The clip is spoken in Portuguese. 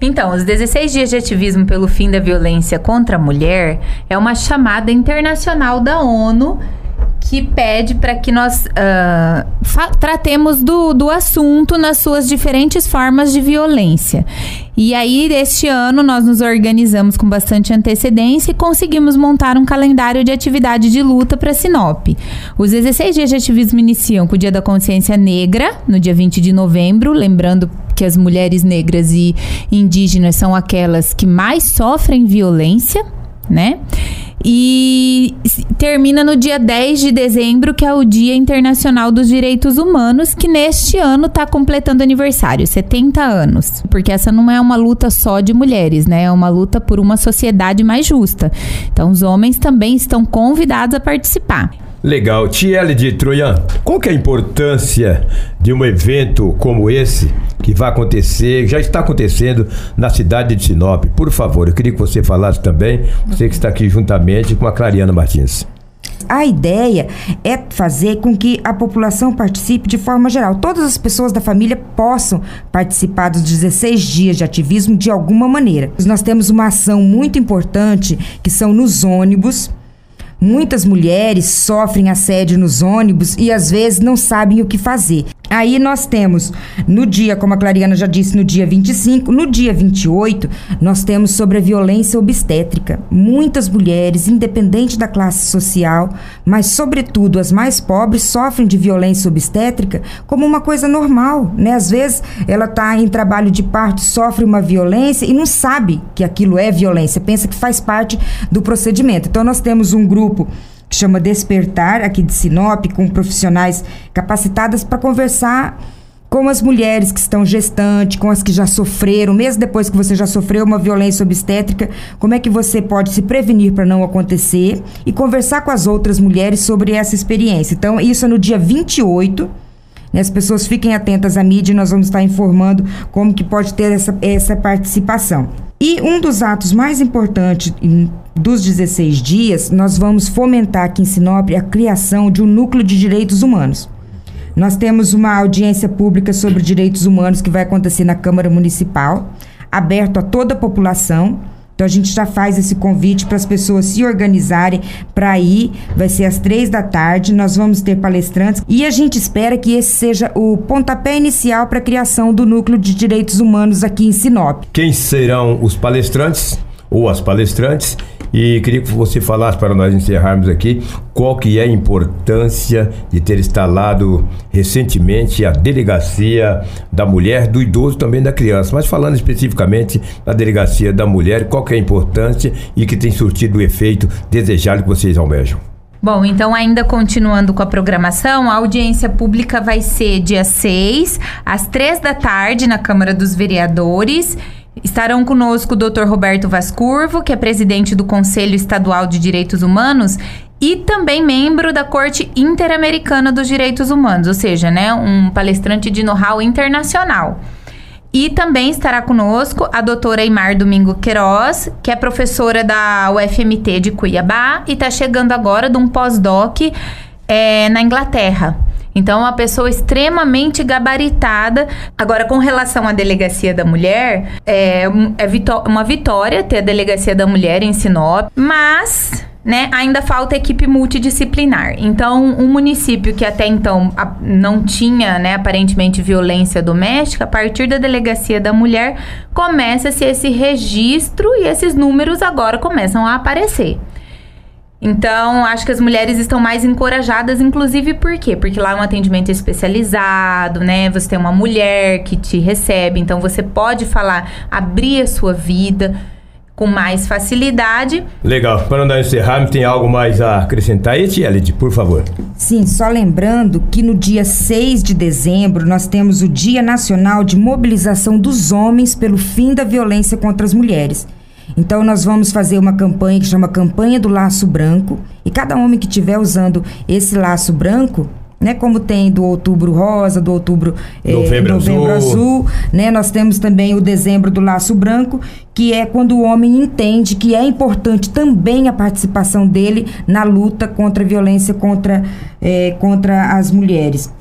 Então, os 16 dias de ativismo pelo fim da violência contra a mulher é uma chamada internacional da ONU que pede para que nós uh, tratemos do, do assunto nas suas diferentes formas de violência. E aí, este ano, nós nos organizamos com bastante antecedência e conseguimos montar um calendário de atividade de luta para Sinop. Os 16 dias de ativismo iniciam com o Dia da Consciência Negra, no dia 20 de novembro, lembrando que as mulheres negras e indígenas são aquelas que mais sofrem violência, né? E termina no dia 10 de dezembro, que é o Dia Internacional dos Direitos Humanos, que neste ano está completando aniversário, 70 anos. Porque essa não é uma luta só de mulheres, né? É uma luta por uma sociedade mais justa. Então, os homens também estão convidados a participar. Legal. Tiele de Troian, qual que é a importância de um evento como esse que vai acontecer, já está acontecendo na cidade de Sinop? Por favor, eu queria que você falasse também, você que está aqui juntamente com a Clariana Martins. A ideia é fazer com que a população participe de forma geral. Todas as pessoas da família possam participar dos 16 dias de ativismo de alguma maneira. Nós temos uma ação muito importante que são nos ônibus Muitas mulheres sofrem assédio nos ônibus e às vezes não sabem o que fazer. Aí nós temos no dia, como a Clariana já disse, no dia 25, no dia 28, nós temos sobre a violência obstétrica. Muitas mulheres, independente da classe social, mas sobretudo as mais pobres, sofrem de violência obstétrica como uma coisa normal, né? Às vezes ela está em trabalho de parto, sofre uma violência e não sabe que aquilo é violência, pensa que faz parte do procedimento. Então nós temos um grupo que chama Despertar, aqui de Sinop, com profissionais capacitadas para conversar com as mulheres que estão gestantes, com as que já sofreram, mesmo depois que você já sofreu uma violência obstétrica, como é que você pode se prevenir para não acontecer e conversar com as outras mulheres sobre essa experiência. Então, isso é no dia 28. Né? As pessoas fiquem atentas à mídia, nós vamos estar informando como que pode ter essa, essa participação. E um dos atos mais importantes dos 16 dias, nós vamos fomentar aqui em Sinop a criação de um núcleo de direitos humanos. Nós temos uma audiência pública sobre direitos humanos que vai acontecer na Câmara Municipal, aberto a toda a população. Então a gente já faz esse convite para as pessoas se organizarem para ir. Vai ser às três da tarde. Nós vamos ter palestrantes e a gente espera que esse seja o pontapé inicial para a criação do núcleo de direitos humanos aqui em Sinop. Quem serão os palestrantes ou as palestrantes? E queria que você falasse para nós encerrarmos aqui qual que é a importância de ter instalado recentemente a delegacia da mulher, do idoso também da criança, mas falando especificamente da delegacia da mulher, qual que é a importância e que tem surtido o efeito desejado que vocês almejam. Bom, então ainda continuando com a programação, a audiência pública vai ser dia 6, às 3 da tarde, na Câmara dos Vereadores. Estarão conosco o Dr. Roberto Vascurvo, que é presidente do Conselho Estadual de Direitos Humanos e também membro da Corte Interamericana dos Direitos Humanos, ou seja, né, um palestrante de know-how internacional. E também estará conosco a doutora Eimar Domingo Queiroz, que é professora da UFMT de Cuiabá e está chegando agora de um pós-doc é, na Inglaterra. Então, uma pessoa extremamente gabaritada. Agora, com relação à delegacia da mulher, é, é uma vitória ter a delegacia da mulher em Sinop, mas né, ainda falta equipe multidisciplinar. Então, um município que até então a, não tinha, né, aparentemente violência doméstica, a partir da delegacia da mulher, começa-se esse registro e esses números agora começam a aparecer. Então, acho que as mulheres estão mais encorajadas, inclusive por quê? Porque lá é um atendimento especializado, né? Você tem uma mulher que te recebe, então você pode falar, abrir a sua vida com mais facilidade. Legal. Para não encerrar, tem algo mais a acrescentar aí, Tielid, por favor? Sim, só lembrando que no dia 6 de dezembro nós temos o Dia Nacional de Mobilização dos Homens pelo Fim da Violência contra as Mulheres. Então nós vamos fazer uma campanha que chama Campanha do Laço Branco. E cada homem que estiver usando esse laço branco, né, como tem do outubro rosa, do outubro eh, novembro, novembro azul. azul, né, nós temos também o dezembro do laço branco, que é quando o homem entende que é importante também a participação dele na luta contra a violência contra, eh, contra as mulheres.